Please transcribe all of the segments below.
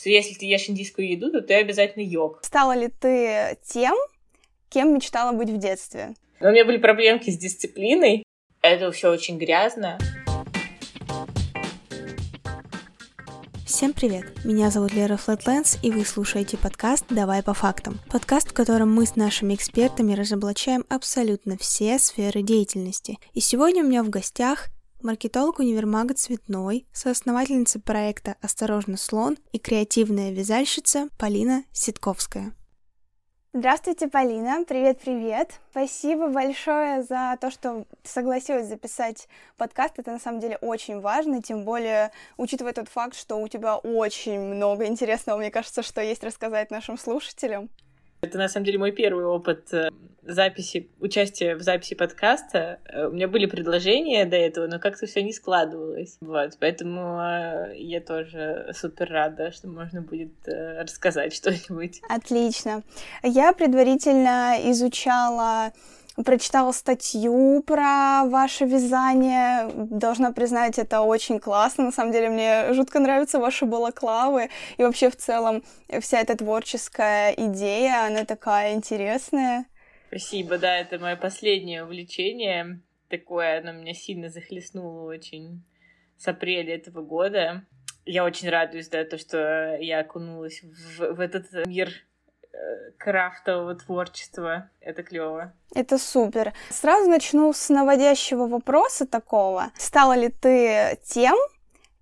что если ты ешь индийскую еду, то ты обязательно йог. Стала ли ты тем, кем мечтала быть в детстве? Но у меня были проблемки с дисциплиной. Это все очень грязно. Всем привет! Меня зовут Лера Флэтлендс, и вы слушаете подкаст «Давай по фактам». Подкаст, в котором мы с нашими экспертами разоблачаем абсолютно все сферы деятельности. И сегодня у меня в гостях маркетолог универмага «Цветной», соосновательница проекта «Осторожно, слон» и креативная вязальщица Полина Ситковская. Здравствуйте, Полина. Привет-привет. Спасибо большое за то, что согласилась записать подкаст. Это на самом деле очень важно, тем более учитывая тот факт, что у тебя очень много интересного, мне кажется, что есть рассказать нашим слушателям. Это, на самом деле, мой первый опыт э, записи, участия в записи подкаста. Э, у меня были предложения до этого, но как-то все не складывалось. Вот, поэтому э, я тоже супер рада, что можно будет рассказать что-нибудь. Отлично. Я предварительно изучала прочитала статью про ваше вязание. Должна признать, это очень классно. На самом деле, мне жутко нравятся ваши балаклавы. И вообще, в целом, вся эта творческая идея, она такая интересная. Спасибо, да, это мое последнее увлечение. Такое, оно меня сильно захлестнуло очень с апреля этого года. Я очень радуюсь, да, то, что я окунулась в, в этот мир крафтового творчества. Это клево. Это супер. Сразу начну с наводящего вопроса такого. Стала ли ты тем,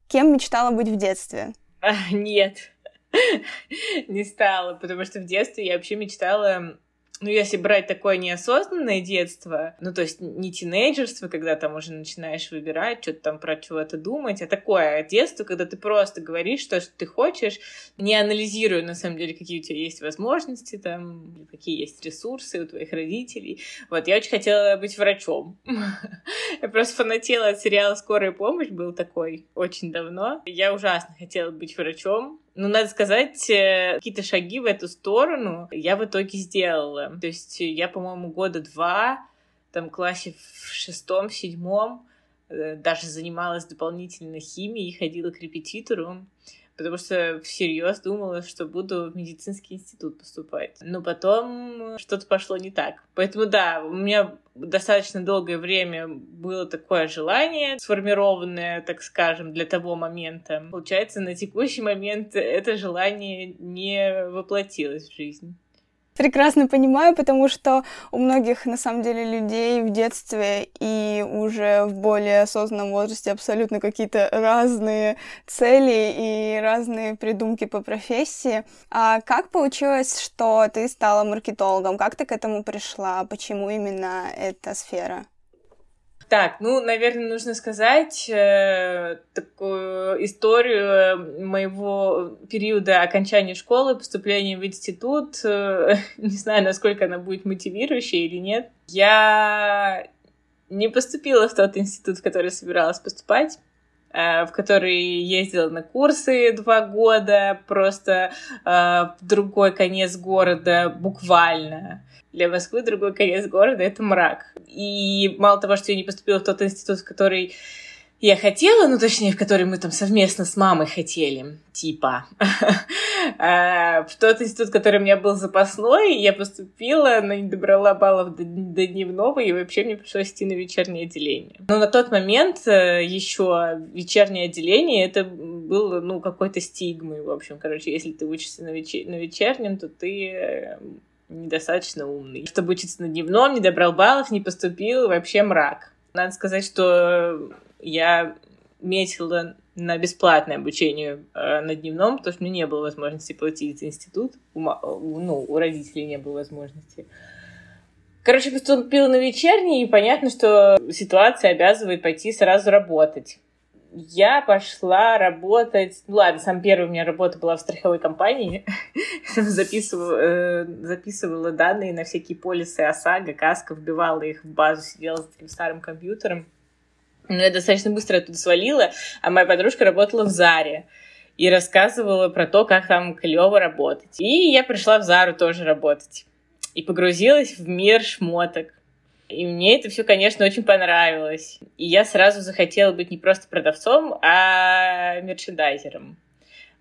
кем мечтала быть в детстве? Нет, не стала, потому что в детстве я вообще мечтала ну, если брать такое неосознанное детство, ну, то есть не тинейджерство, когда там уже начинаешь выбирать, что-то там про чего-то думать, а такое детство, когда ты просто говоришь то, что ты хочешь, не анализируя, на самом деле, какие у тебя есть возможности, там, какие есть ресурсы у твоих родителей. Вот, я очень хотела быть врачом. Я просто фанатела от сериала «Скорая помощь», был такой очень давно. Я ужасно хотела быть врачом, ну, надо сказать, э, какие-то шаги в эту сторону я в итоге сделала. То есть я, по-моему, года два, там, классе в шестом, седьмом, э, даже занималась дополнительно химией, ходила к репетитору потому что всерьез думала, что буду в медицинский институт поступать. Но потом что-то пошло не так. Поэтому да, у меня достаточно долгое время было такое желание, сформированное, так скажем, для того момента. Получается, на текущий момент это желание не воплотилось в жизнь прекрасно понимаю, потому что у многих, на самом деле, людей в детстве и уже в более осознанном возрасте абсолютно какие-то разные цели и разные придумки по профессии. А как получилось, что ты стала маркетологом? Как ты к этому пришла? Почему именно эта сфера? Так, ну, наверное, нужно сказать э, такую историю моего периода окончания школы, поступления в институт. Э, не знаю, насколько она будет мотивирующей или нет. Я не поступила в тот институт, в который собиралась поступать э, в который ездила на курсы два года, просто э, в другой конец города буквально для Москвы другой конец города — это мрак. И мало того, что я не поступила в тот институт, в который я хотела, ну, точнее, в который мы там совместно с мамой хотели, типа. А, в тот институт, который у меня был запасной, я поступила, но не добрала баллов до, дневного, и вообще мне пришлось идти на вечернее отделение. Но на тот момент э, еще вечернее отделение, это было, ну, какой-то стигмой, в общем. Короче, если ты учишься на, на вечернем, то ты э, недостаточно умный. Чтобы учиться на дневном, не добрал баллов, не поступил, вообще мрак. Надо сказать, что я метила на бесплатное обучение э, на дневном, потому что меня не было возможности платить за институт, у, ну, у родителей не было возможности. Короче, поступила на вечерний, и понятно, что ситуация обязывает пойти сразу работать я пошла работать... Ну ладно, сам первый у меня работа была в страховой компании. записывала, э, записывала данные на всякие полисы ОСАГО, КАСКО, вбивала их в базу, сидела за таким старым компьютером. Но я достаточно быстро оттуда свалила, а моя подружка работала в Заре и рассказывала про то, как там клево работать. И я пришла в Зару тоже работать. И погрузилась в мир шмоток. И мне это все, конечно, очень понравилось. И я сразу захотела быть не просто продавцом, а мерчендайзером.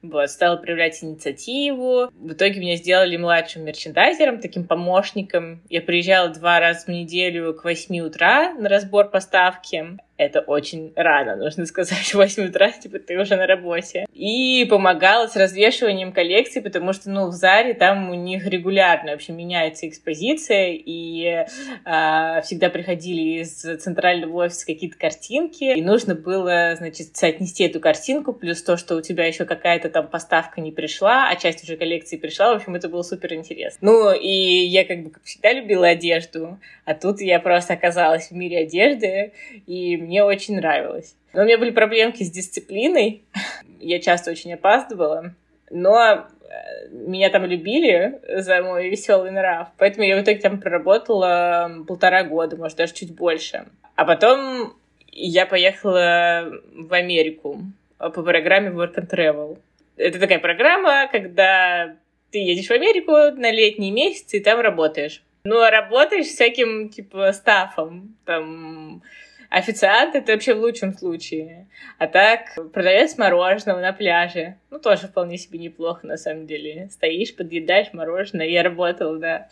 Вот, стала проявлять инициативу. В итоге меня сделали младшим мерчендайзером, таким помощником. Я приезжала два раза в неделю к 8 утра на разбор поставки это очень рано, нужно сказать, в 8 утра, типа, ты уже на работе. И помогала с развешиванием коллекций, потому что, ну, в Заре там у них регулярно вообще меняется экспозиция, и э, всегда приходили из центрального офиса какие-то картинки, и нужно было, значит, соотнести эту картинку, плюс то, что у тебя еще какая-то там поставка не пришла, а часть уже коллекции пришла, в общем, это было супер интересно. Ну, и я как бы всегда любила одежду, а тут я просто оказалась в мире одежды, и мне очень нравилось. Но у меня были проблемки с дисциплиной. Я часто очень опаздывала. Но э, меня там любили за мой веселый нрав. Поэтому я в итоге там проработала полтора года, может, даже чуть больше. А потом я поехала в Америку по программе Work and Travel. Это такая программа, когда ты едешь в Америку на летние месяцы и там работаешь. Ну, а работаешь всяким, типа, стафом. Там Официант — это вообще в лучшем случае. А так, продавец мороженого на пляже. Ну, тоже вполне себе неплохо, на самом деле. Стоишь, подъедаешь мороженое. Я работала, да.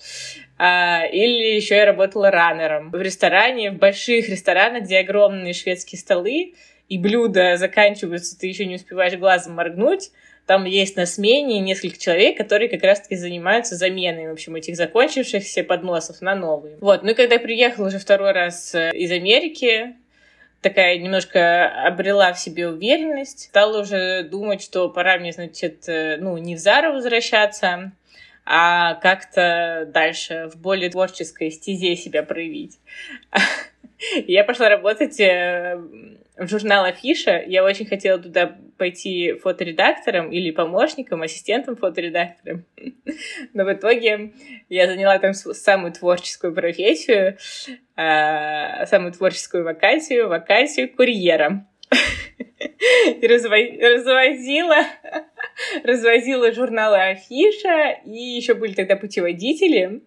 А, или еще я работала раннером. В ресторане, в больших ресторанах, где огромные шведские столы, и блюда заканчиваются, ты еще не успеваешь глазом моргнуть, там есть на смене несколько человек, которые как раз-таки занимаются заменой, в общем, этих закончившихся подносов на новые. Вот, ну и когда приехала уже второй раз э, из Америки, такая немножко обрела в себе уверенность, стала уже думать, что пора мне, значит, э, ну, не в Зару возвращаться, а как-то дальше в более творческой стезе себя проявить. Я пошла работать э, в журнал Афиша. Я очень хотела туда пойти фоторедактором или помощником, ассистентом фоторедактором. Но в итоге я заняла там самую творческую профессию, э, самую творческую вакансию, вакансию курьера. И развозила, развозила журналы Афиша, и еще были тогда путеводители.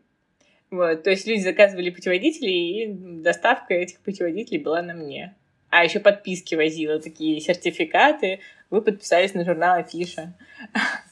Вот, то есть люди заказывали путеводители, и доставка этих путеводителей была на мне. А еще подписки возила, такие сертификаты. Вы подписались на журнал Афиша.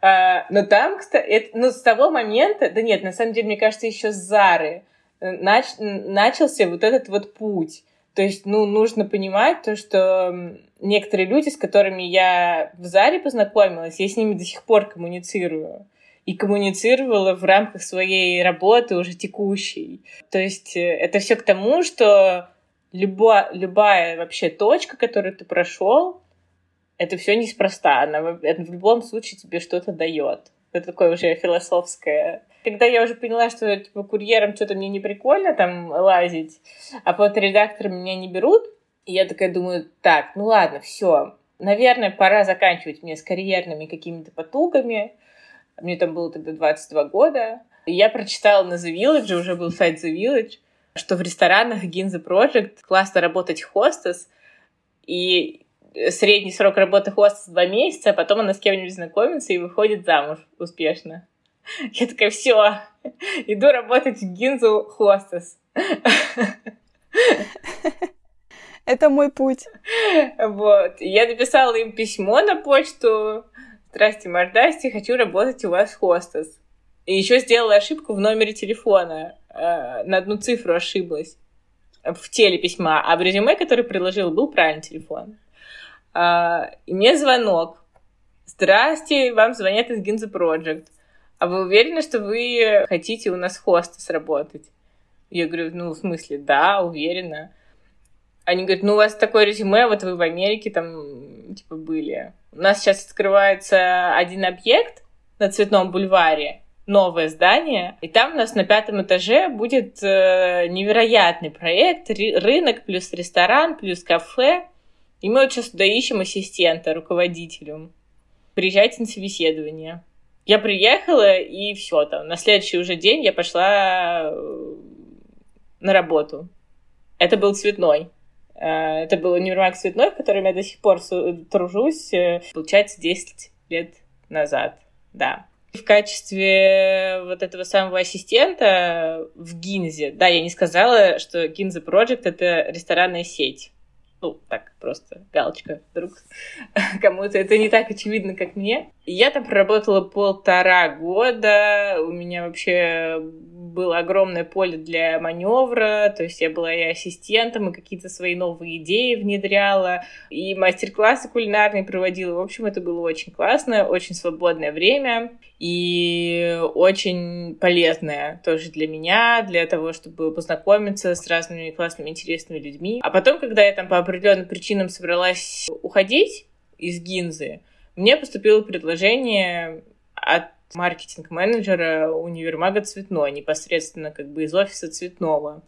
А, но там, кстати, ну, с того момента, да нет, на самом деле, мне кажется, еще с Зары э, нач, начался вот этот вот путь. То есть, ну, нужно понимать то, что некоторые люди, с которыми я в Заре познакомилась, я с ними до сих пор коммуницирую. И коммуницировала в рамках своей работы уже текущей. То есть э, это все к тому, что любая, любая вообще точка, которую ты прошел, это все неспроста. Она это в любом случае тебе что-то дает. Это такое уже философское. Когда я уже поняла, что типа курьером что-то мне не прикольно там лазить, а фоторедактором меня не берут, я такая думаю, так, ну ладно, все, наверное, пора заканчивать мне с карьерными какими-то потугами. Мне там было тогда 22 года. Я прочитала на The Village, уже был сайт The Village, что в ресторанах Ginza Project классно работать хостес, и средний срок работы хостес два месяца, а потом она с кем-нибудь знакомится и выходит замуж успешно. Я такая, все, иду работать в Гинзу хостес. Это мой путь. Вот. Я написала им письмо на почту. Здрасте, мордасти, хочу работать у вас хостес. И еще сделала ошибку в номере телефона. Э, на одну цифру ошиблась в теле письма, а в резюме, который приложил, был правильный телефон. Э, и мне звонок. Здрасте, вам звонят из Ginza Project. А вы уверены, что вы хотите у нас хоста сработать? Я говорю, ну, в смысле, да, уверена. Они говорят, ну, у вас такое резюме, вот вы в Америке там, типа, были. У нас сейчас открывается один объект на Цветном бульваре, новое здание, и там у нас на пятом этаже будет э, невероятный проект, рынок плюс ресторан плюс кафе, и мы вот сейчас туда ищем ассистента, руководителю. Приезжайте на собеседование. Я приехала, и все там. На следующий уже день я пошла э, на работу. Это был цветной. Э, это был универмаг цветной, в котором я до сих пор тружусь, э, получается, 10 лет назад. Да. В качестве вот этого самого ассистента в Гинзе, да, я не сказала, что Гинзе Project — это ресторанная сеть. Ну, так, просто галочка вдруг. Кому-то это не так очевидно, как мне. Я там проработала полтора года. У меня вообще было огромное поле для маневра, то есть я была и ассистентом, и какие-то свои новые идеи внедряла, и мастер-классы кулинарные проводила. В общем, это было очень классно, очень свободное время и очень полезное тоже для меня, для того, чтобы познакомиться с разными классными, интересными людьми. А потом, когда я там по определенным причинам собралась уходить из Гинзы, мне поступило предложение от маркетинг-менеджера универмага Цветной, непосредственно как бы из офиса Цветного.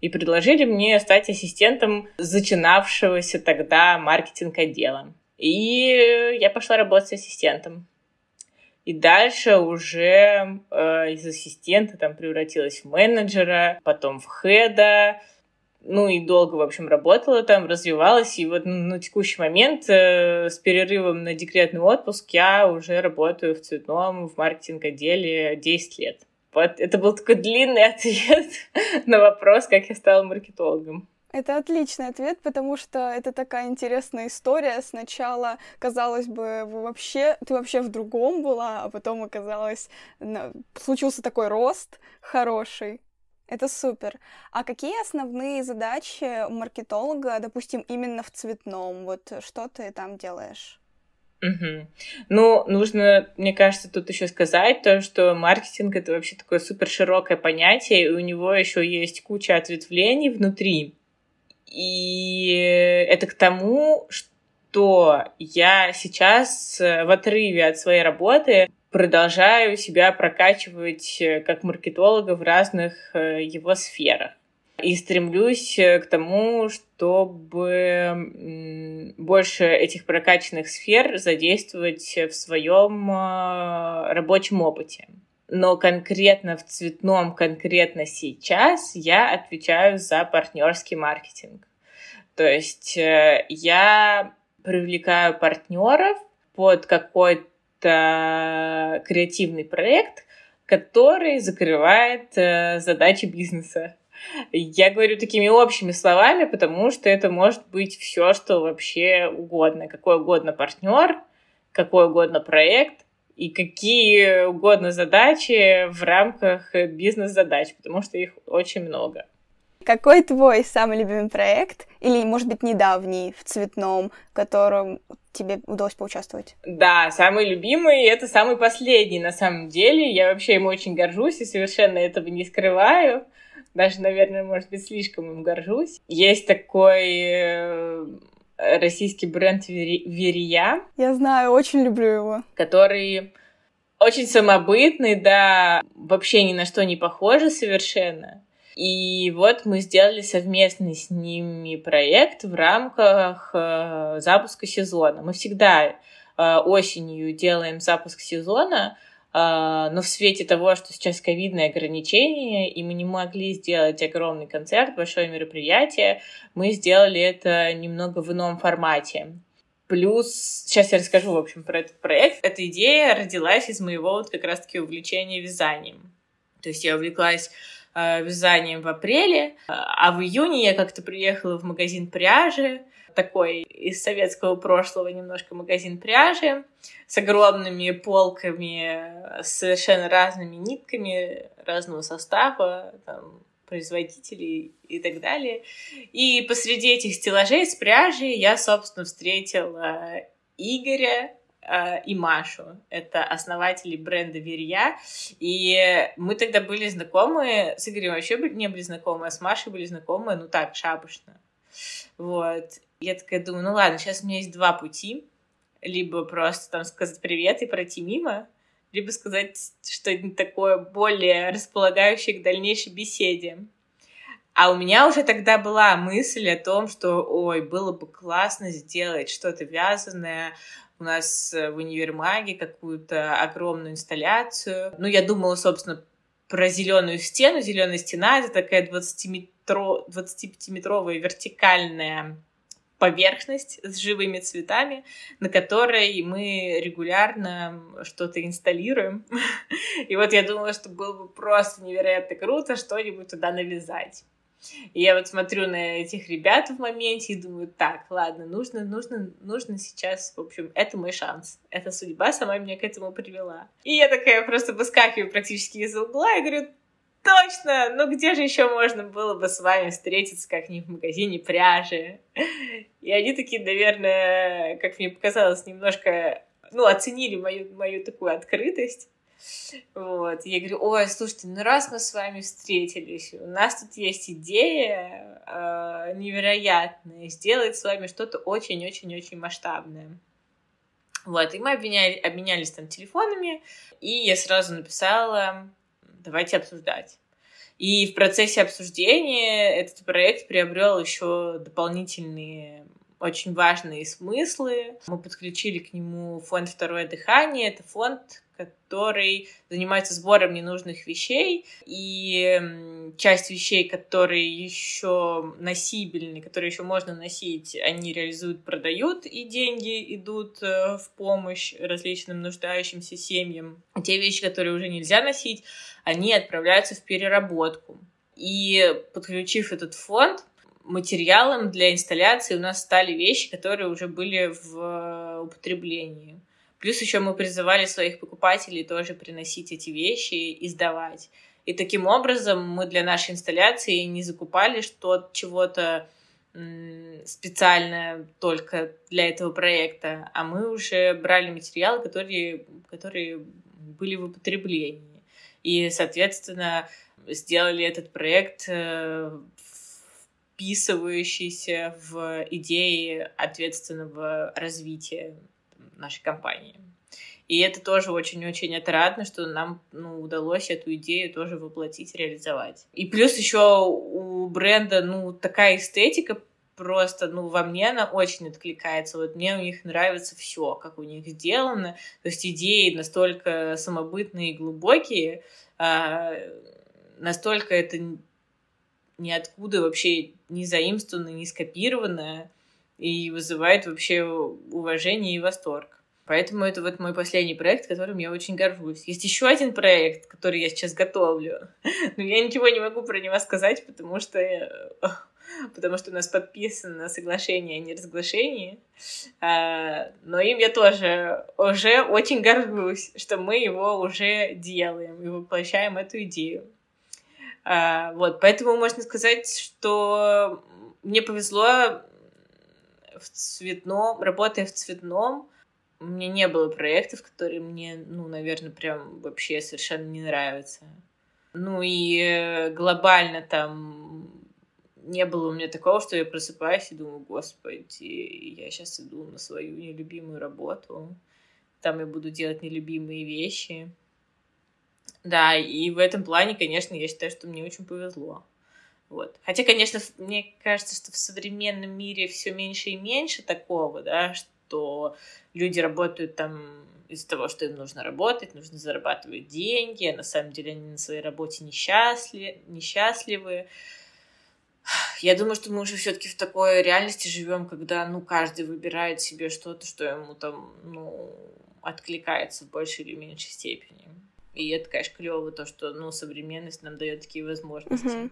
И предложили мне стать ассистентом зачинавшегося тогда маркетинг-отдела. И я пошла работать ассистентом. И дальше уже э, из ассистента там превратилась в менеджера, потом в хеда, ну и долго, в общем, работала там, развивалась, и вот на текущий момент э, с перерывом на декретный отпуск я уже работаю в цветном, в маркетинг-отделе 10 лет. Вот это был такой длинный ответ на вопрос, как я стала маркетологом. Это отличный ответ, потому что это такая интересная история. Сначала, казалось бы, вы вообще, ты вообще в другом была, а потом оказалось, случился такой рост хороший. Это супер. А какие основные задачи маркетолога, допустим, именно в цветном? Вот что ты там делаешь? Угу. Ну, нужно, мне кажется, тут еще сказать то, что маркетинг это вообще такое супер широкое понятие, и у него еще есть куча ответвлений внутри. И это к тому, что я сейчас в отрыве от своей работы продолжаю себя прокачивать э, как маркетолога в разных э, его сферах. И стремлюсь э, к тому, чтобы больше этих прокачанных сфер задействовать в своем рабочем опыте. Но конкретно в цветном, конкретно сейчас я отвечаю за партнерский маркетинг. То есть я привлекаю партнеров под какой-то это креативный проект, который закрывает э, задачи бизнеса. Я говорю такими общими словами, потому что это может быть все, что вообще угодно. Какой угодно партнер, какой угодно проект и какие угодно задачи в рамках бизнес-задач, потому что их очень много. Какой твой самый любимый проект, или, может быть, недавний в цветном, в котором тебе удалось поучаствовать? Да, самый любимый — это самый последний, на самом деле. Я вообще им очень горжусь и совершенно этого не скрываю. Даже, наверное, может быть, слишком им горжусь. Есть такой э, российский бренд Верия. Я знаю, очень люблю его. Который очень самобытный, да, вообще ни на что не похожий совершенно. И вот мы сделали совместный с ними проект в рамках э, запуска сезона. Мы всегда э, осенью делаем запуск сезона, э, но в свете того, что сейчас ковидные ограничения, и мы не могли сделать огромный концерт, большое мероприятие, мы сделали это немного в ином формате. Плюс, сейчас я расскажу, в общем, про этот проект. Эта идея родилась из моего вот как раз-таки увлечения вязанием. То есть я увлеклась вязанием в апреле, а в июне я как-то приехала в магазин пряжи, такой из советского прошлого немножко магазин пряжи с огромными полками, с совершенно разными нитками разного состава, там, производителей и так далее. И посреди этих стеллажей с пряжей я, собственно, встретила Игоря, Э, и Машу. Это основатели бренда Верья. И мы тогда были знакомы, с Игорем вообще не были знакомы, а с Машей были знакомы, ну так, шапошно. Вот. Я такая думаю, ну ладно, сейчас у меня есть два пути. Либо просто там сказать привет и пройти мимо, либо сказать что-нибудь такое более располагающее к дальнейшей беседе. А у меня уже тогда была мысль о том, что, ой, было бы классно сделать что-то вязаное, у нас э, в универмаге какую-то огромную инсталляцию. Ну, я думала, собственно, про зеленую стену. Зеленая стена это такая 25-метровая вертикальная поверхность с живыми цветами, на которой мы регулярно что-то инсталируем. И вот я думала, что было бы просто невероятно круто что-нибудь туда навязать. И я вот смотрю на этих ребят в моменте и думаю, так, ладно, нужно, нужно, нужно сейчас, в общем, это мой шанс. Эта судьба сама меня к этому привела. И я такая просто выскакиваю практически из угла и говорю, точно! Ну где же еще можно было бы с вами встретиться как-нибудь в магазине пряжи? И они такие, наверное, как мне показалось, немножко, ну, оценили мою, мою такую открытость. Вот. Я говорю, ой, слушайте, ну раз мы с вами встретились, у нас тут есть идея э, невероятная, сделать с вами что-то очень-очень-очень масштабное. Вот, и мы обменяли, обменялись там телефонами, и я сразу написала, давайте обсуждать. И в процессе обсуждения этот проект приобрел еще дополнительные очень важные смыслы. Мы подключили к нему фонд «Второе дыхание». Это фонд, который занимается сбором ненужных вещей, и часть вещей, которые еще носибельны, которые еще можно носить, они реализуют, продают, и деньги идут э, в помощь различным нуждающимся семьям. А те вещи, которые уже нельзя носить, они отправляются в переработку. И подключив этот фонд, материалом для инсталляции у нас стали вещи, которые уже были в э, употреблении. Плюс еще мы призывали своих покупателей тоже приносить эти вещи и сдавать. И таким образом мы для нашей инсталляции не закупали что-то, чего-то специально только для этого проекта, а мы уже брали материалы, которые, которые были в употреблении. И, соответственно, сделали этот проект э, вписывающийся в идеи ответственного развития нашей компании. И это тоже очень-очень отрадно, что нам ну, удалось эту идею тоже воплотить, реализовать. И плюс еще у бренда ну, такая эстетика просто, ну, во мне она очень откликается. Вот мне у них нравится все, как у них сделано. То есть идеи настолько самобытные и глубокие, а, настолько это ниоткуда вообще не заимствованное, не скопированное, и вызывает вообще уважение и восторг. Поэтому это вот мой последний проект, которым я очень горжусь. Есть еще один проект, который я сейчас готовлю. Но я ничего не могу про него сказать, потому что потому что у нас подписано соглашение о неразглашении. А, но им я тоже уже очень горжусь, что мы его уже делаем и воплощаем эту идею. А, вот, поэтому можно сказать, что мне повезло в цветном, работая в цветном, у меня не было проектов, которые мне, ну, наверное, прям вообще совершенно не нравятся. Ну и э, глобально там не было у меня такого, что я просыпаюсь и думаю, господи, я сейчас иду на свою нелюбимую работу, там я буду делать нелюбимые вещи. Да, и в этом плане, конечно, я считаю, что мне очень повезло. Вот. Хотя, конечно, мне кажется, что в современном мире все меньше и меньше такого, да, что люди работают там из-за того, что им нужно работать, нужно зарабатывать деньги, а на самом деле они на своей работе несчастли, несчастливы. Я думаю, что мы уже все-таки в такой реальности живем, когда ну каждый выбирает себе что-то, что ему там ну откликается в большей или меньшей степени. И это, конечно, клево, то, что ну современность нам дает такие возможности. Mm-hmm.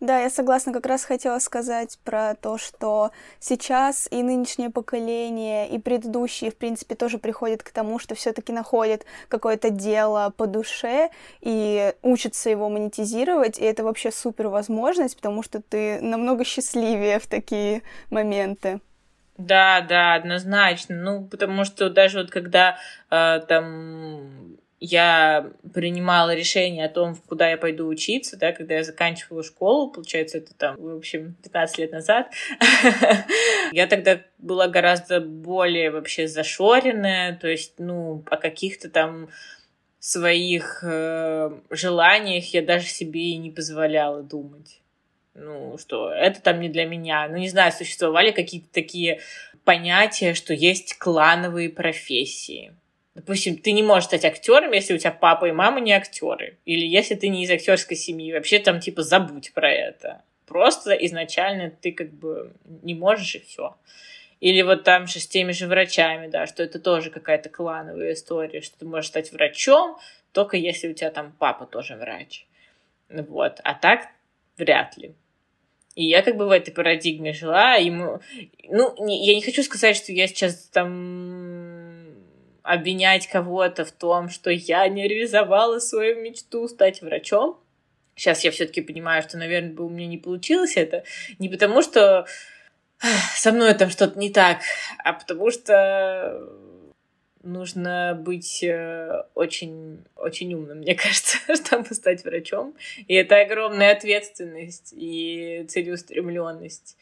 Да, я согласна. Как раз хотела сказать про то, что сейчас и нынешнее поколение, и предыдущие, в принципе, тоже приходят к тому, что все-таки находят какое-то дело по душе и учатся его монетизировать. И это вообще супер возможность, потому что ты намного счастливее в такие моменты. Да, да, однозначно. Ну, потому что даже вот когда э, там я принимала решение о том, куда я пойду учиться, да, когда я заканчивала школу, получается, это там, в общем, 15 лет назад, я тогда была гораздо более вообще зашоренная, то есть, ну, о каких-то там своих э, желаниях я даже себе и не позволяла думать. Ну, что это там не для меня. Ну, не знаю, существовали какие-то такие понятия, что есть клановые профессии Допустим, ты не можешь стать актером, если у тебя папа и мама не актеры. Или если ты не из актерской семьи. Вообще там типа забудь про это. Просто изначально ты как бы не можешь и все. Или вот там же с теми же врачами, да, что это тоже какая-то клановая история, что ты можешь стать врачом, только если у тебя там папа тоже врач. Вот. А так вряд ли. И я как бы в этой парадигме жила. Ему... Ну, не, я не хочу сказать, что я сейчас там обвинять кого-то в том, что я не реализовала свою мечту стать врачом. Сейчас я все-таки понимаю, что, наверное, бы у меня не получилось это. Не потому, что со мной там что-то не так, а потому что нужно быть э, очень, очень умным, мне кажется, чтобы стать врачом. И это огромная ответственность и целеустремленность.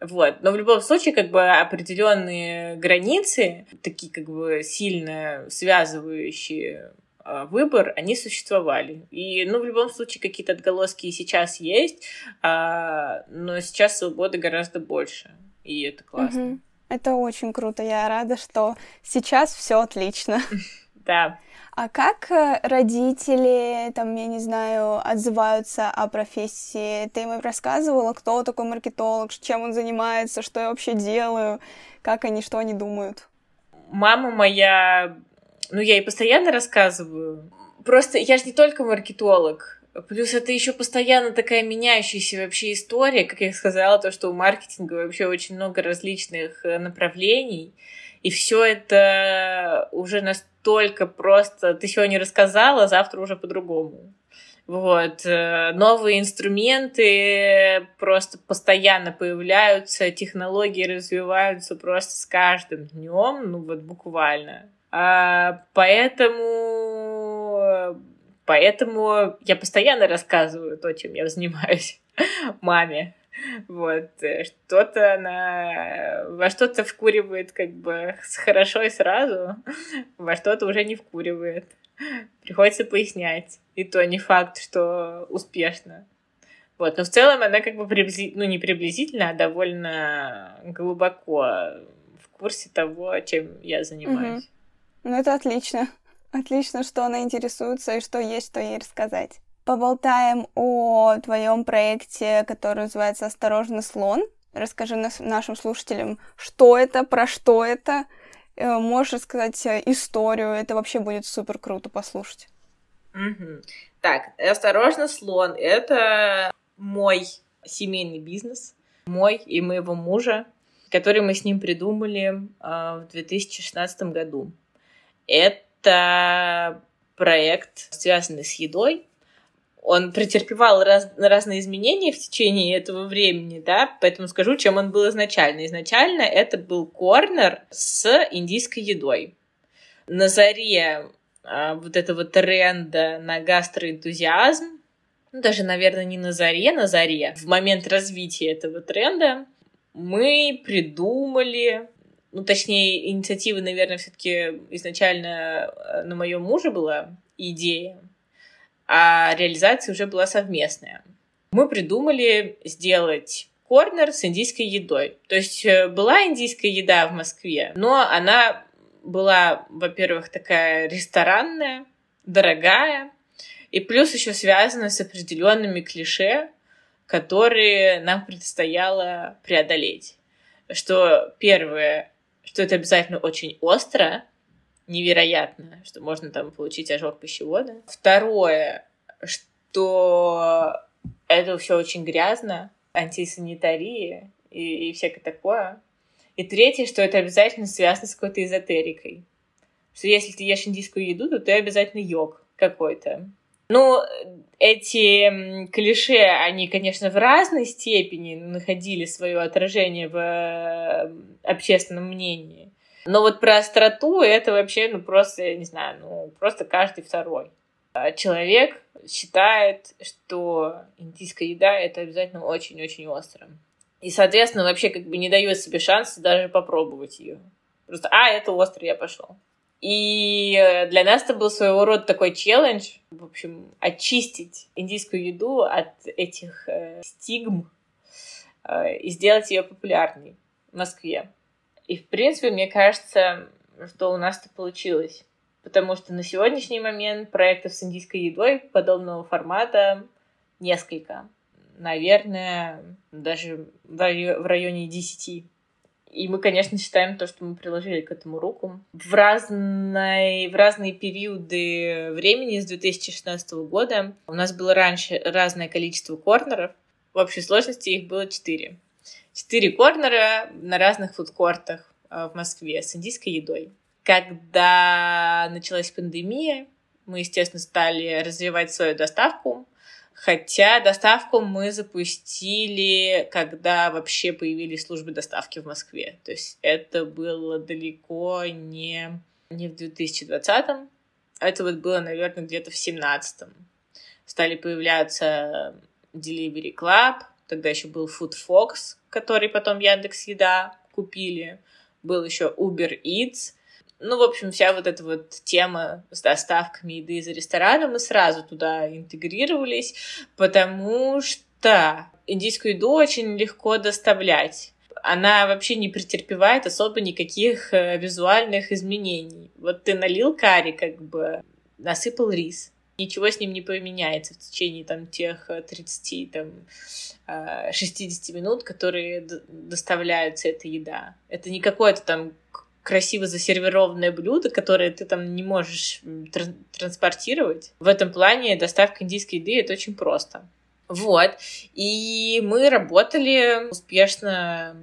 Вот. Но в любом случае, как бы определенные границы, такие как бы сильно связывающие а, выбор, они существовали. И, ну, в любом случае, какие-то отголоски и сейчас есть, а, но сейчас свободы гораздо больше. И это классно. Угу. Это очень круто. Я рада, что сейчас все отлично. Да. А как э, родители, там, я не знаю, отзываются о профессии? Ты им рассказывала, кто такой маркетолог, чем он занимается, что я вообще делаю, как они, что они думают? Мама моя, ну, я ей постоянно рассказываю. Просто я же не только маркетолог, Плюс это еще постоянно такая меняющаяся вообще история, как я сказала, то, что у маркетинга вообще очень много различных э, направлений, и все это уже настолько просто. Ты сегодня рассказала, завтра уже по-другому. Вот. Э, новые инструменты просто постоянно появляются, технологии развиваются просто с каждым днем, ну вот буквально. А, поэтому Поэтому я постоянно рассказываю то, чем я занимаюсь маме. Вот, э, что-то она во что-то вкуривает как бы хорошо и сразу, во что-то уже не вкуривает. Приходится пояснять. И то не факт, что успешно. Вот, но в целом она как бы приблизительно, ну не приблизительно, а довольно глубоко в курсе того, чем я занимаюсь. Угу. Ну это отлично. Отлично, что она интересуется и что есть, что ей рассказать. Поболтаем о твоем проекте, который называется «Осторожно, слон». Расскажи нас, нашим слушателям, что это, про что это. Э, можешь рассказать э, историю, это вообще будет супер круто послушать. Угу. Так, «Осторожно, слон» — это мой семейный бизнес, мой и моего мужа, который мы с ним придумали э, в 2016 году. Это это проект, связанный с едой. Он претерпевал раз, разные изменения в течение этого времени, да, поэтому скажу, чем он был изначально. Изначально это был корнер с индийской едой. На заре а, вот этого тренда на гастроэнтузиазм, ну, даже, наверное, не на заре, на заре, в момент развития этого тренда мы придумали ну, точнее, инициатива, наверное, все-таки изначально э, на моем муже была идея, а реализация уже была совместная. Мы придумали сделать корнер с индийской едой. То есть э, была индийская еда в Москве, но она была, во-первых, такая ресторанная, дорогая, и плюс еще связана с определенными клише, которые нам предстояло преодолеть. Что первое что это обязательно очень остро, невероятно, что можно там получить ожог пищевода. Второе, что это все очень грязно, антисанитария и, и всякое такое. И третье, что это обязательно связано с какой-то эзотерикой. Что если ты ешь индийскую еду, то ты обязательно йог какой-то. Ну, эти клише, они, конечно, в разной степени находили свое отражение в общественном мнении. Но вот про остроту это вообще, ну, просто, я не знаю, ну, просто каждый второй. А человек считает, что индийская еда — это обязательно очень-очень остро. И, соответственно, вообще как бы не дает себе шанса даже попробовать ее. Просто, а, это остро, я пошел. И для нас это был своего рода такой челлендж, в общем, очистить индийскую еду от этих э, стигм э, и сделать ее популярней в Москве. И, в принципе, мне кажется, что у нас это получилось. Потому что на сегодняшний момент проектов с индийской едой подобного формата несколько. Наверное, даже в районе десяти. И мы, конечно, считаем то, что мы приложили к этому руку. В, разной, в разные периоды времени с 2016 года у нас было раньше разное количество корнеров. В общей сложности их было четыре. Четыре корнера на разных фудкортах в Москве с индийской едой. Когда началась пандемия, мы, естественно, стали развивать свою доставку. Хотя доставку мы запустили, когда вообще появились службы доставки в Москве. То есть это было далеко не, не в 2020-м, это вот было, наверное, где-то в 17-м. Стали появляться Delivery Club, тогда еще был Food Fox, который потом Яндекс Еда купили. Был еще Uber Eats, ну, в общем, вся вот эта вот тема с доставками еды из ресторана, мы сразу туда интегрировались, потому что индийскую еду очень легко доставлять. Она вообще не претерпевает особо никаких э, визуальных изменений. Вот ты налил карри, как бы насыпал рис. Ничего с ним не поменяется в течение там тех 30, э, там, 60 э, минут, которые доставляются эта еда. Это не какое-то там красиво засервированное блюдо, которое ты там не можешь тр- транспортировать. В этом плане доставка индийской еды это очень просто. Вот. И мы работали успешно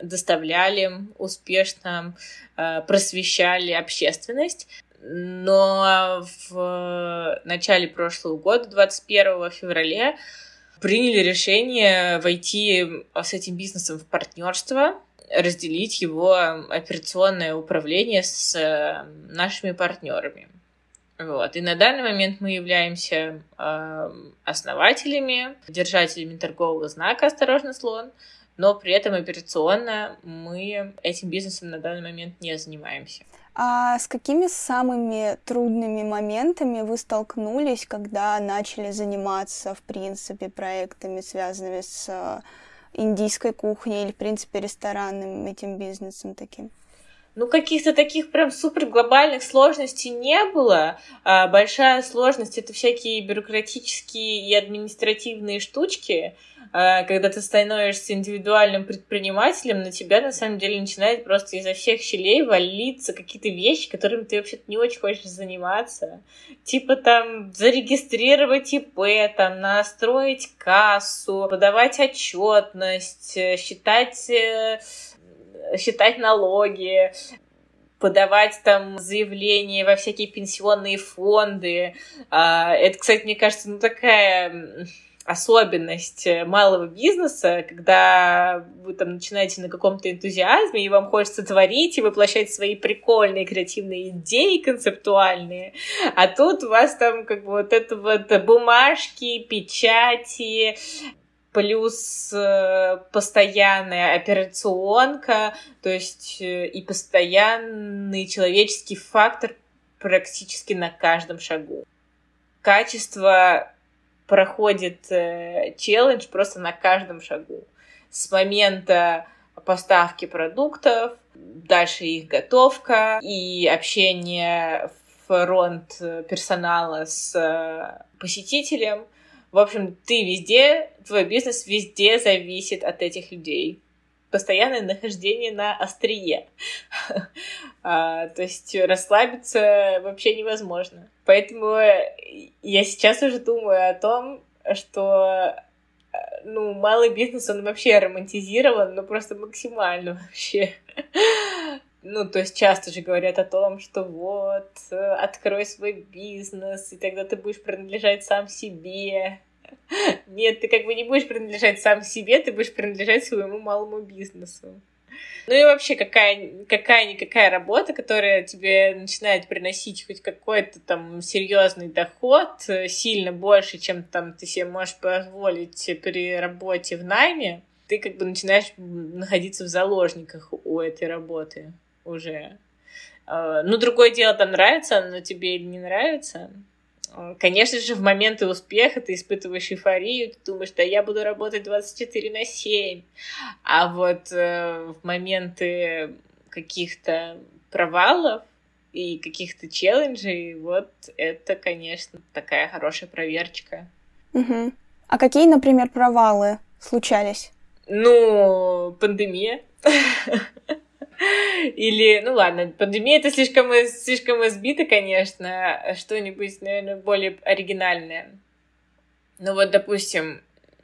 доставляли, успешно э, просвещали общественность. Но в начале прошлого года, 21 февраля, приняли решение войти с этим бизнесом в партнерство разделить его операционное управление с нашими партнерами. Вот. И на данный момент мы являемся э, основателями, держателями торгового знака «Осторожно, слон», но при этом операционно мы этим бизнесом на данный момент не занимаемся. А с какими самыми трудными моментами вы столкнулись, когда начали заниматься, в принципе, проектами, связанными с индийской кухни или, в принципе, ресторанным этим бизнесом таким? Ну, каких-то таких прям супер глобальных сложностей не было. А большая сложность — это всякие бюрократические и административные штучки, когда ты становишься индивидуальным предпринимателем, на тебя на самом деле начинает просто изо всех щелей валиться какие-то вещи, которыми ты вообще-то не очень хочешь заниматься. Типа там зарегистрировать ИП, там настроить кассу, подавать отчетность, э, считать э, считать налоги, подавать там заявления во всякие пенсионные фонды. А, это, кстати, мне кажется, ну такая особенность э, малого бизнеса, когда вы там начинаете на каком-то энтузиазме, и вам хочется творить и воплощать свои прикольные креативные идеи концептуальные, а тут у вас там как бы вот это вот бумажки, печати, плюс э, постоянная операционка, то есть э, и постоянный человеческий фактор практически на каждом шагу. Качество проходит э, челлендж просто на каждом шагу. С момента поставки продуктов, дальше их готовка и общение фронт персонала с э, посетителем. В общем, ты везде, твой бизнес везде зависит от этих людей постоянное нахождение на острие. а, то есть расслабиться вообще невозможно. Поэтому я сейчас уже думаю о том, что ну, малый бизнес, он вообще романтизирован, ну, просто максимально вообще. Ну, то есть часто же говорят о том, что вот, открой свой бизнес, и тогда ты будешь принадлежать сам себе. Нет, ты как бы не будешь принадлежать сам себе, ты будешь принадлежать своему малому бизнесу. Ну и вообще, какая, какая-никакая работа, которая тебе начинает приносить хоть какой-то там серьезный доход, э, сильно больше, чем там ты себе можешь позволить при работе в найме, ты как бы начинаешь находиться в заложниках у этой работы уже. Э, ну, другое дело, там нравится но тебе или не нравится. Конечно же, в моменты успеха ты испытываешь эйфорию, ты думаешь, да я буду работать 24 на 7. А вот э, в моменты каких-то провалов и каких-то челленджей, вот это, конечно, такая хорошая проверочка. Угу. А какие, например, провалы случались? Ну, пандемия. Или, ну ладно, пандемия это слишком, слишком избито, конечно, что-нибудь, наверное, более оригинальное. Ну вот, допустим,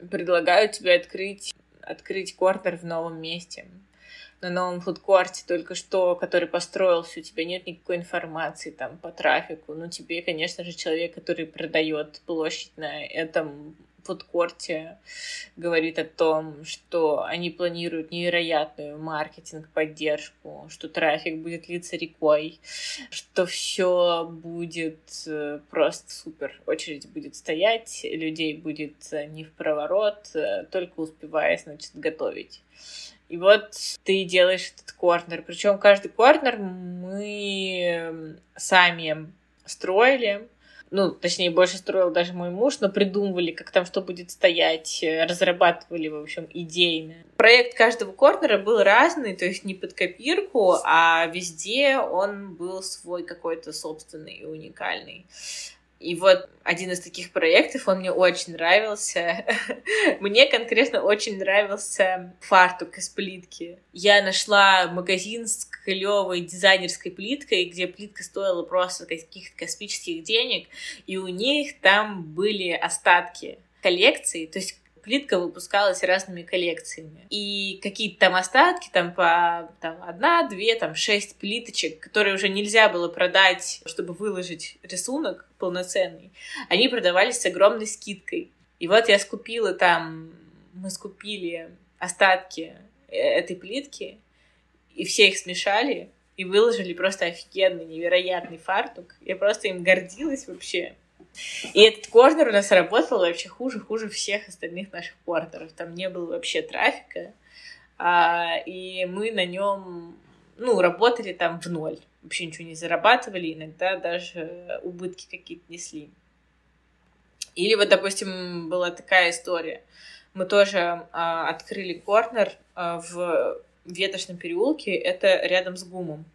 предлагают тебе открыть, открыть корнер в новом месте на новом фудкорте только что, который построился, у тебя нет никакой информации там по трафику. Ну, тебе, конечно же, человек, который продает площадь на этом фудкорте, говорит о том, что они планируют невероятную маркетинг-поддержку, что трафик будет литься рекой, что все будет э, просто супер. Очередь будет стоять, людей будет э, не в проворот, э, только успевая, значит, готовить. И вот ты делаешь этот корнер. Причем каждый корнер мы сами строили. Ну, точнее, больше строил даже мой муж, но придумывали, как там что будет стоять, разрабатывали, в общем, идейно. Проект каждого корнера был разный, то есть не под копирку, а везде он был свой какой-то собственный и уникальный. И вот один из таких проектов, он мне очень нравился. мне конкретно очень нравился фартук из плитки. Я нашла магазин с клевой дизайнерской плиткой, где плитка стоила просто каких-то космических денег, и у них там были остатки коллекции, то есть плитка выпускалась разными коллекциями. И какие-то там остатки, там по там, одна, две, там шесть плиточек, которые уже нельзя было продать, чтобы выложить рисунок полноценный, они продавались с огромной скидкой. И вот я скупила там, мы скупили остатки э, этой плитки, и все их смешали, и выложили просто офигенный, невероятный фартук. Я просто им гордилась вообще. И этот корнер у нас работал вообще хуже-хуже всех остальных наших корнеров. Там не было вообще трафика, а, и мы на нем, ну, работали там в ноль. Вообще ничего не зарабатывали, иногда даже убытки какие-то несли. Или вот, допустим, была такая история. Мы тоже а, открыли корнер а, в Ветошном переулке, это рядом с ГУМом.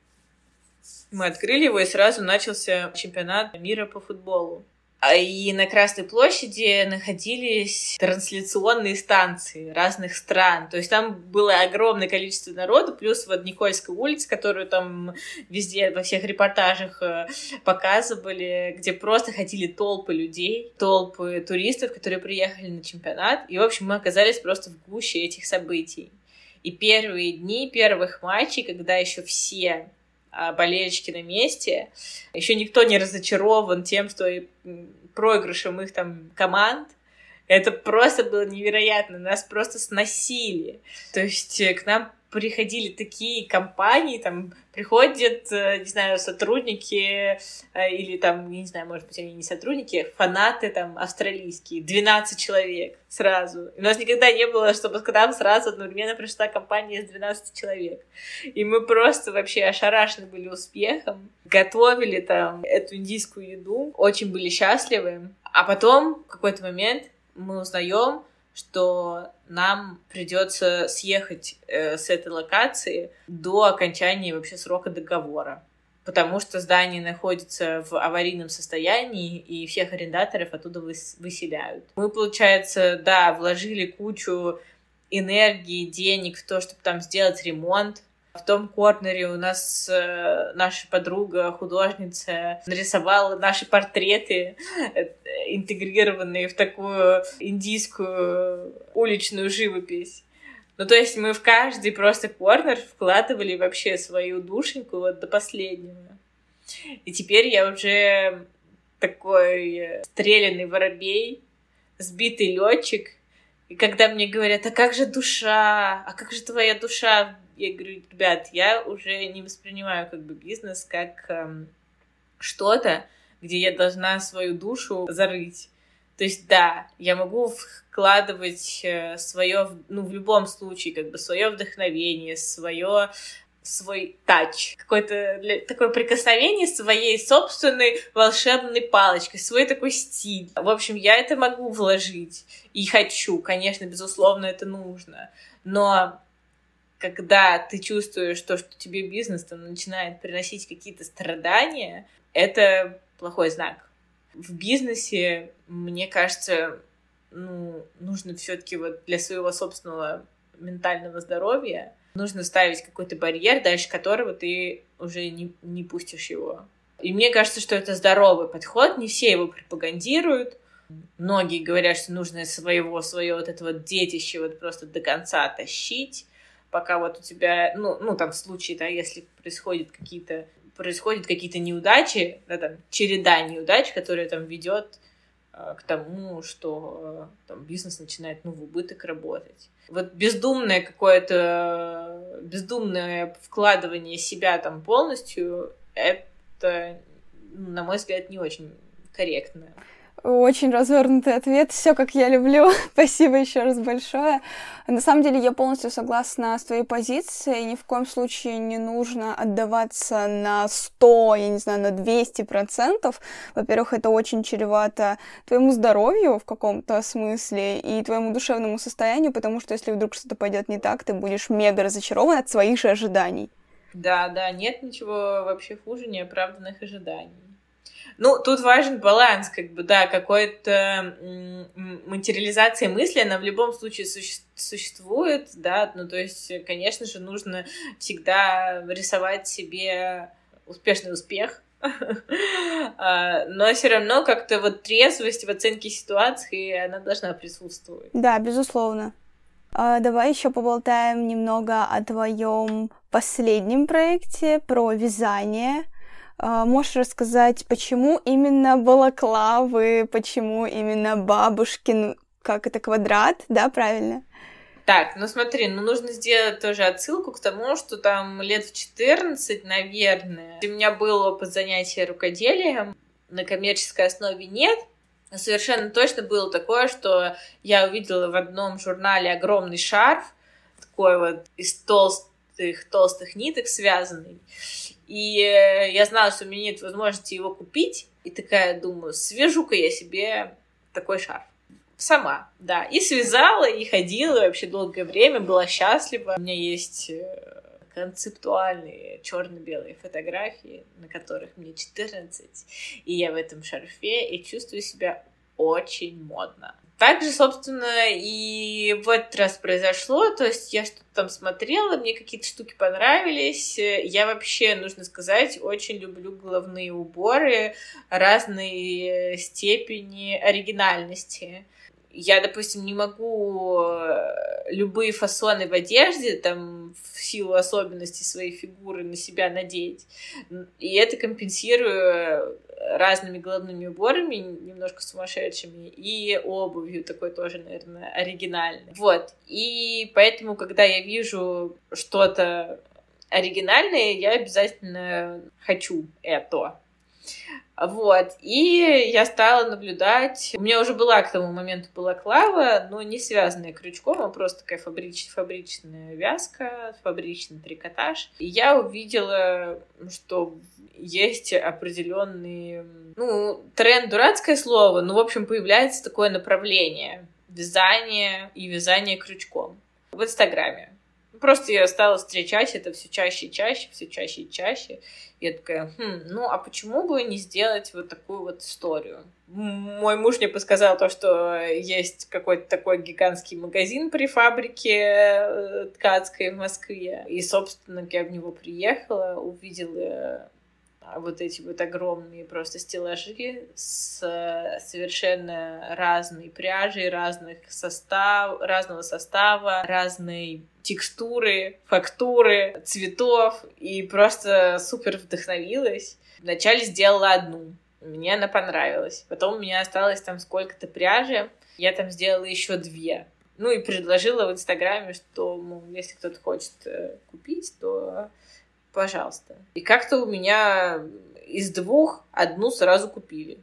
Мы открыли его, и сразу начался чемпионат мира по футболу. А, и на Красной площади находились трансляционные станции разных стран. То есть там было огромное количество народу, плюс вот Никольская улица, которую там везде во всех репортажах э, показывали, где просто ходили толпы людей, толпы туристов, которые приехали на чемпионат. И, в общем, мы оказались просто в гуще этих событий. И первые дни первых матчей, когда еще все болельщики на месте. Еще никто не разочарован тем, что проигрышем их там команд. Это просто было невероятно. Нас просто сносили. То есть э, к нам приходили такие компании, там приходят, э, не знаю, сотрудники э, или там, не знаю, может быть, они не сотрудники, фанаты там австралийские, 12 человек сразу. У нас никогда не было, чтобы к нам сразу одновременно пришла компания из 12 человек. И мы просто вообще ошарашены были успехом, готовили там эту индийскую еду, очень были счастливы. А потом в какой-то момент мы узнаем, что нам придется съехать э, с этой локации до окончания вообще срока договора. Потому что здание находится в аварийном состоянии, и всех арендаторов оттуда выселяют. Мы, получается, да, вложили кучу энергии, денег в то, чтобы там сделать ремонт, в том корнере у нас э, наша подруга, художница, нарисовала наши портреты, э, интегрированные в такую индийскую уличную живопись. Ну, то есть мы в каждый просто корнер вкладывали вообще свою душеньку вот до последнего. И теперь я уже такой стрелянный воробей, сбитый летчик. И когда мне говорят, а как же душа, а как же твоя душа я говорю, ребят, я уже не воспринимаю как бы бизнес как эм, что-то, где я должна свою душу зарыть. То есть, да, я могу вкладывать э, свое, ну, в любом случае, как бы свое вдохновение, свое свой тач, какое-то такое прикосновение своей собственной волшебной палочкой, свой такой стиль. В общем, я это могу вложить и хочу, конечно, безусловно, это нужно. Но когда ты чувствуешь то, что тебе бизнес там начинает приносить какие-то страдания, это плохой знак. В бизнесе, мне кажется, ну, нужно все-таки вот для своего собственного ментального здоровья нужно ставить какой-то барьер, дальше которого ты уже не, не пустишь его. И мне кажется, что это здоровый подход, не все его пропагандируют, Многие говорят, что нужно своего, свое вот это вот детище вот просто до конца тащить, пока вот у тебя, ну, ну там в случае, да, если происходят какие-то происходят какие-то неудачи, да, там, череда неудач, которая там ведет к тому, что э, там, бизнес начинает ну, в убыток работать. Вот бездумное какое-то бездумное вкладывание себя там полностью, это, на мой взгляд, не очень корректно. Очень развернутый ответ, все как я люблю. Спасибо еще раз большое. На самом деле я полностью согласна с твоей позицией. Ни в коем случае не нужно отдаваться на 100, я не знаю, на 200 процентов. Во-первых, это очень чревато твоему здоровью в каком-то смысле и твоему душевному состоянию, потому что если вдруг что-то пойдет не так, ты будешь мега разочарован от своих же ожиданий. Да, да, нет ничего вообще хуже неоправданных ожиданий. Ну, тут важен баланс, как бы, да, какой-то материализация мысли, она в любом случае суще существует, да, ну, то есть, конечно же, нужно всегда рисовать себе успешный успех, а, но все равно как-то вот трезвость в оценке ситуации, она должна присутствовать. Да, безусловно. А, давай еще поболтаем немного о твоем последнем проекте про вязание. А, можешь рассказать, почему именно балаклавы, почему именно бабушкин, как это, квадрат, да, правильно? Так, ну смотри, ну нужно сделать тоже отсылку к тому, что там лет в 14, наверное, у меня был опыт занятия рукоделием, на коммерческой основе нет, но совершенно точно было такое, что я увидела в одном журнале огромный шарф, такой вот из толстых, толстых ниток связанный, и э, я знала, что у меня нет возможности его купить. И такая думаю, свяжу-ка я себе такой шарф. Сама, да. И связала, и ходила вообще долгое время, была счастлива. У меня есть э, концептуальные черно-белые фотографии, на которых мне 14, и я в этом шарфе, и чувствую себя очень модно. Также, собственно, и в этот раз произошло, то есть я что-то там смотрела, мне какие-то штуки понравились. Я вообще, нужно сказать, очень люблю головные уборы разной степени оригинальности я, допустим, не могу э, любые фасоны в одежде, там, в силу особенностей своей фигуры на себя надеть. И это компенсирую разными головными уборами, немножко сумасшедшими, и обувью такой тоже, наверное, оригинальной. Вот. И поэтому, когда я вижу что-то оригинальное, я обязательно хочу это. Вот. И я стала наблюдать. У меня уже была к тому моменту была клава, но не связанная крючком, а просто такая фабрич... фабричная вязка, фабричный трикотаж. И я увидела, что есть определенный, ну, тренд дурацкое слово, но, в общем, появляется такое направление вязание и вязание крючком в Инстаграме. Просто я стала встречать это все чаще и чаще, все чаще и чаще. Я такая, хм, ну а почему бы не сделать вот такую вот историю? Мой муж мне подсказал то, что есть какой-то такой гигантский магазин при фабрике э, ткацкой в Москве. И, собственно, я в него приехала, увидела вот эти вот огромные просто стеллажи с совершенно разной пряжей, разных состав, разного состава, разной текстуры, фактуры, цветов, и просто супер вдохновилась. Вначале сделала одну, мне она понравилась. Потом у меня осталось там сколько-то пряжи, я там сделала еще две. Ну и предложила в Инстаграме, что, мол, если кто-то хочет э, купить, то пожалуйста. И как-то у меня из двух одну сразу купили.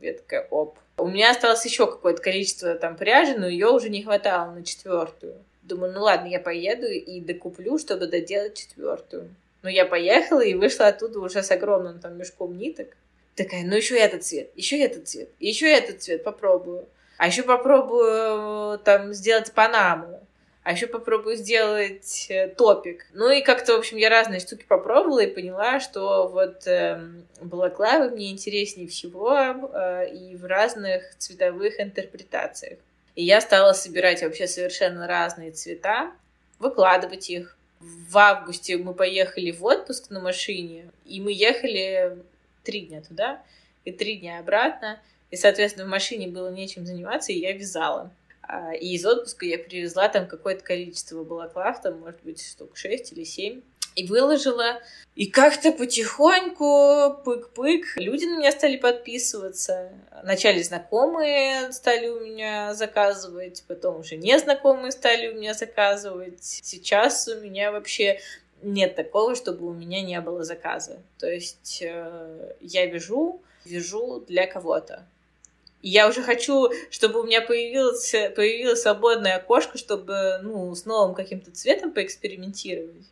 Я такая, оп. У меня осталось еще какое-то количество там пряжи, но ее уже не хватало на четвертую. Думаю, ну ладно, я поеду и докуплю, чтобы доделать четвертую. Но я поехала и вышла оттуда уже с огромным там мешком ниток. Такая, ну еще этот цвет, еще этот цвет, еще этот цвет попробую. А еще попробую там сделать панаму а еще попробую сделать э, топик. Ну и как-то, в общем, я разные штуки попробовала и поняла, что вот э, балаклавы мне интереснее всего э, и в разных цветовых интерпретациях. И я стала собирать вообще совершенно разные цвета, выкладывать их. В августе мы поехали в отпуск на машине, и мы ехали три дня туда и три дня обратно. И, соответственно, в машине было нечем заниматься, и я вязала. А, и из отпуска я привезла там какое-то количество балаклав, там, может быть, штук 6 или 7 и выложила. И как-то потихоньку, пык-пык, люди на меня стали подписываться. Вначале знакомые стали у меня заказывать, потом уже незнакомые стали у меня заказывать. Сейчас у меня вообще нет такого, чтобы у меня не было заказа. То есть э, я вяжу, вяжу для кого-то. Я уже хочу, чтобы у меня появилось, появилось свободное окошко, чтобы ну, с новым каким-то цветом поэкспериментировать.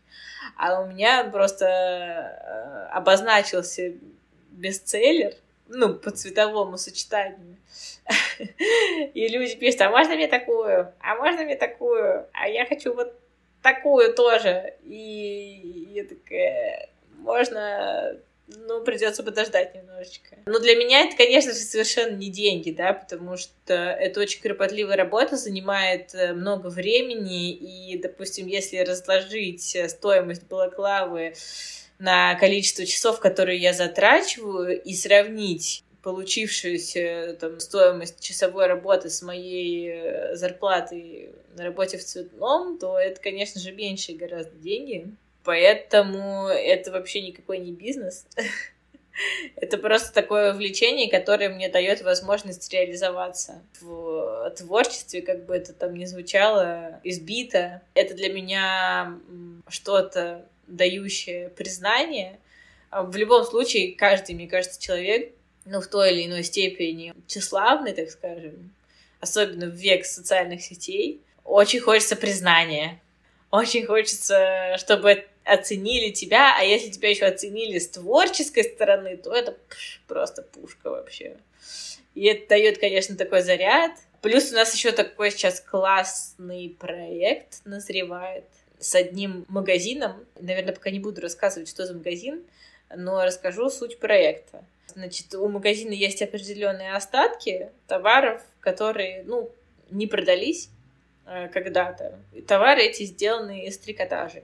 А у меня просто э, обозначился бестселлер, ну, по цветовому сочетанию. И люди пишут, а можно мне такую? А можно мне такую? А я хочу вот такую тоже. И я такая, можно ну, придется подождать немножечко. Но для меня это, конечно же, совершенно не деньги, да, потому что это очень кропотливая работа, занимает э, много времени, и, допустим, если разложить э, стоимость балаклавы на количество часов, которые я затрачиваю, и сравнить получившуюся там, стоимость часовой работы с моей э, зарплатой на работе в цветном, то это, конечно же, меньшие гораздо деньги. Поэтому это вообще никакой не бизнес. Это просто такое увлечение, которое мне дает возможность реализоваться в творчестве, как бы это там ни звучало, избито. Это для меня что-то дающее признание. А в любом случае, каждый, мне кажется, человек, ну, в той или иной степени тщеславный, так скажем, особенно в век социальных сетей, очень хочется признания. Очень хочется, чтобы оценили тебя, а если тебя еще оценили с творческой стороны, то это просто пушка вообще. И это дает, конечно, такой заряд. Плюс у нас еще такой сейчас классный проект назревает с одним магазином. Наверное, пока не буду рассказывать, что за магазин, но расскажу суть проекта. Значит, у магазина есть определенные остатки товаров, которые, ну, не продались э, когда-то. Товары эти сделаны из трикотажа.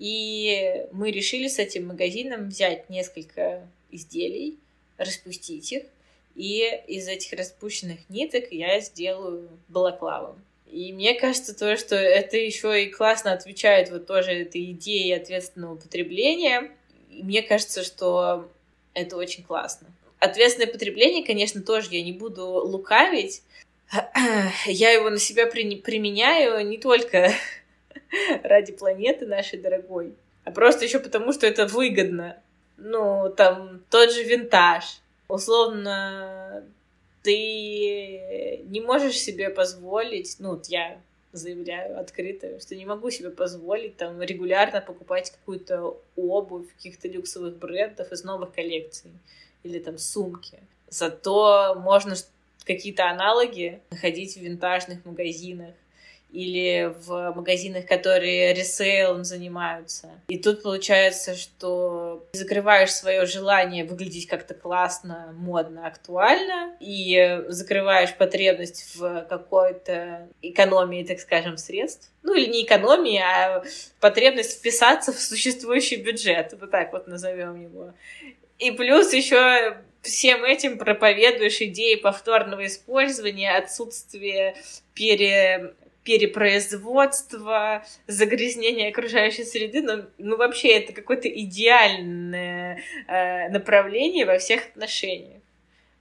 И мы решили с этим магазином взять несколько изделий, распустить их, и из этих распущенных ниток я сделаю балаклаву. И мне кажется то, что это еще и классно отвечает вот тоже этой идее ответственного потребления. И мне кажется, что это очень классно. Ответственное потребление, конечно, тоже я не буду лукавить. Я его на себя при... применяю не только ради планеты нашей дорогой, а просто еще потому, что это выгодно. Ну, там, тот же винтаж. Условно, ты не можешь себе позволить, ну, вот я заявляю открыто, что не могу себе позволить там регулярно покупать какую-то обувь каких-то люксовых брендов из новых коллекций или там сумки. Зато можно какие-то аналоги находить в винтажных магазинах или в магазинах, которые ресейлом занимаются. И тут получается, что закрываешь свое желание выглядеть как-то классно, модно, актуально, и закрываешь потребность в какой-то экономии, так скажем, средств. Ну или не экономии, а потребность вписаться в существующий бюджет, вот так вот назовем его. И плюс еще всем этим проповедуешь идеи повторного использования, отсутствие пере перепроизводство, загрязнение окружающей среды, но ну, вообще это какое-то идеальное э, направление во всех отношениях.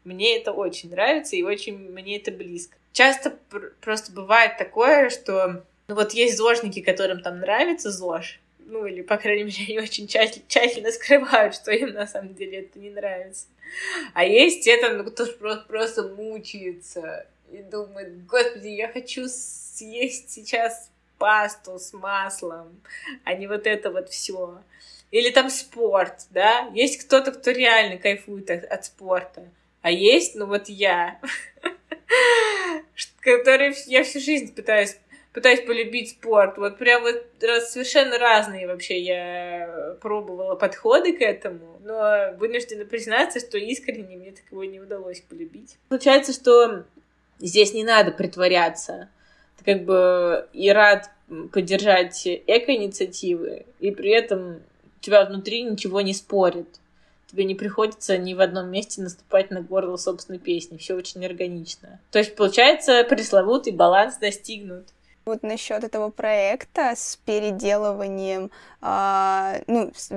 Мне это очень нравится и очень мне это близко. Часто пр- просто бывает такое, что ну, вот есть зожники, которым там нравится ЗОЖ, ну или, по крайней мере, они очень тщательно, тщательно скрывают, что им на самом деле это не нравится. А есть это, ну, кто просто, просто мучается и думает, господи, я хочу съесть сейчас пасту с маслом, а не вот это вот все. Или там спорт, да? Есть кто-то, кто реально кайфует от, спорта. А есть, ну вот я, который я всю жизнь пытаюсь пытаюсь полюбить спорт. Вот прям вот совершенно разные вообще я пробовала подходы к этому, но вынуждена признаться, что искренне мне такого не удалось полюбить. Получается, что здесь не надо притворяться как бы и рад поддержать эко-инициативы, и при этом у тебя внутри ничего не спорит. тебе не приходится ни в одном месте наступать на горло собственной песни. Все очень органично. То есть, получается, пресловутый баланс достигнут. Вот насчет этого проекта с переделыванием, а, ну, с,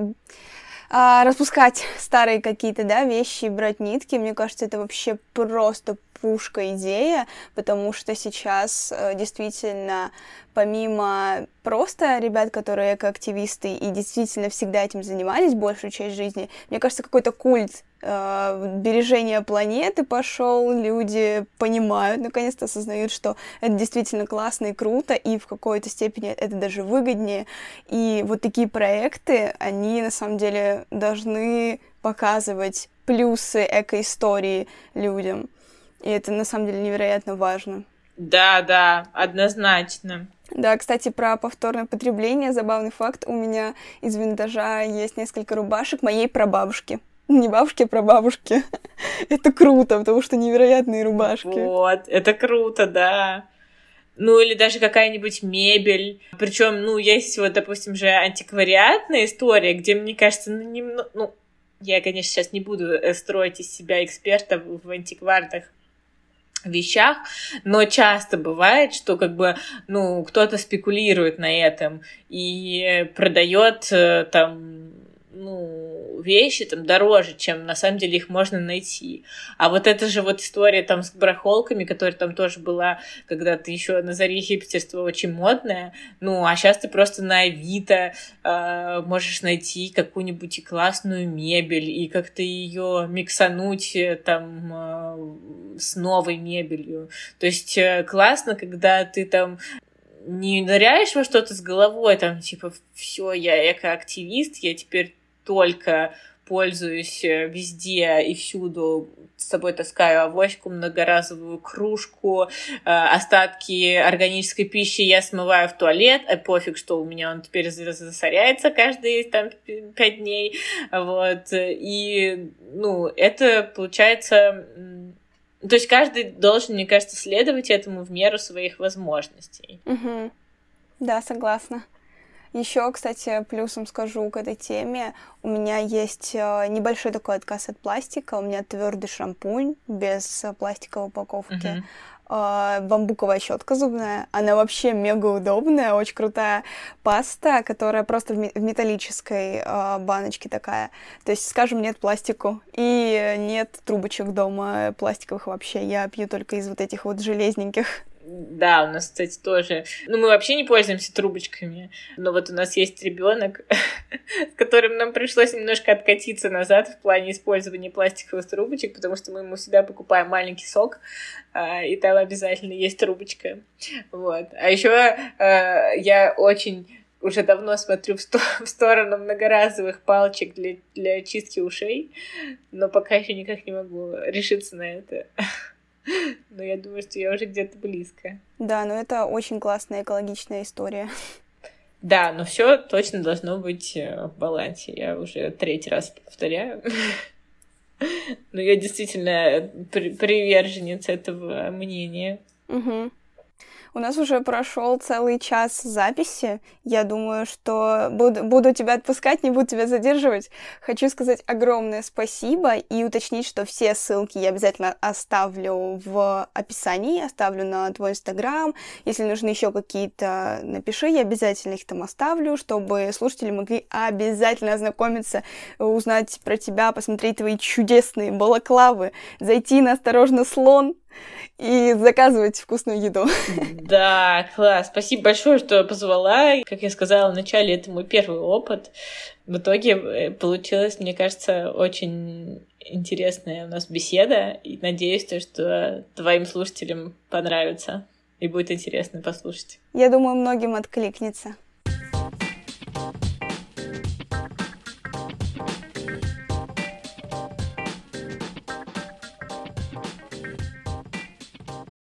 а, распускать старые какие-то, да, вещи, брать нитки, мне кажется, это вообще просто пушка идея, потому что сейчас э, действительно помимо просто ребят, которые экоактивисты и действительно всегда этим занимались большую часть жизни, мне кажется, какой-то культ э, бережения планеты пошел, люди понимают, наконец-то осознают, что это действительно классно и круто, и в какой-то степени это даже выгоднее. И вот такие проекты, они на самом деле должны показывать плюсы экоистории людям. И это на самом деле невероятно важно. Да, да, однозначно. Да, кстати, про повторное потребление, забавный факт, у меня из винтажа есть несколько рубашек моей прабабушки. Не бабушки, а прабабушки. это круто, потому что невероятные рубашки. Вот, это круто, да. Ну, или даже какая-нибудь мебель. Причем, ну, есть вот, допустим, же антиквариатная история, где, мне кажется, ну, немного... Ну, я, конечно, сейчас не буду э, строить из себя эксперта в антикварных вещах, но часто бывает, что как бы, ну, кто-то спекулирует на этом и продает э, там ну, вещи там дороже, чем на самом деле их можно найти. А вот это же вот история там с барахолками, которая там тоже была когда-то еще на заре хипстерства очень модная. Ну, а сейчас ты просто на Авито э, можешь найти какую-нибудь и классную мебель и как-то ее миксануть э, там э, с новой мебелью. То есть э, классно, когда ты там не ныряешь во что-то с головой, там, типа, все, я экоактивист, я теперь только пользуюсь э, везде и всюду, с собой таскаю авоську, многоразовую кружку, э, остатки органической пищи я смываю в туалет, а пофиг, что у меня он теперь засоряется каждые там пять дней, вот, и, ну, это получается... То есть каждый должен, мне кажется, следовать этому в меру своих возможностей. Угу. Да, согласна. Еще, кстати, плюсом скажу к этой теме, у меня есть э, небольшой такой отказ от пластика, у меня твердый шампунь без пластиковой упаковки. Uh-huh. бамбуковая щетка зубная. Она вообще мега удобная, очень крутая паста, которая просто в металлической э, баночке такая. То есть, скажем, нет пластику и нет трубочек дома пластиковых вообще. Я пью только из вот этих вот железненьких. Да, у нас, кстати, тоже. Ну, мы вообще не пользуемся трубочками. Но вот у нас есть ребенок, с которым нам пришлось немножко откатиться назад в плане использования пластиковых трубочек, потому что мы ему всегда покупаем маленький сок, а, и там обязательно есть трубочка. Вот. А еще а, я очень уже давно смотрю в, сто в сторону многоразовых палочек для, для чистки ушей, но пока еще никак не могу решиться на это. Но я думаю, что я уже где-то близко. Да, но это очень классная экологичная история. Да, но все точно должно быть э, в балансе. Я уже третий раз повторяю. Но я действительно приверженец этого мнения. Угу. У нас уже прошел целый час записи. Я думаю, что буду, буду тебя отпускать, не буду тебя задерживать. Хочу сказать огромное спасибо и уточнить, что все ссылки я обязательно оставлю в описании, оставлю на твой инстаграм. Если нужны еще какие-то, напиши, я обязательно их там оставлю, чтобы слушатели могли обязательно ознакомиться, узнать про тебя, посмотреть твои чудесные балаклавы, зайти на «Осторожно, слон», и заказывать вкусную еду. Да, класс. Спасибо большое, что позвала. Как я сказала вначале, это мой первый опыт. В итоге э, получилась, мне кажется, очень интересная у нас беседа. И надеюсь, то, что твоим слушателям понравится и будет интересно послушать. Я думаю, многим откликнется.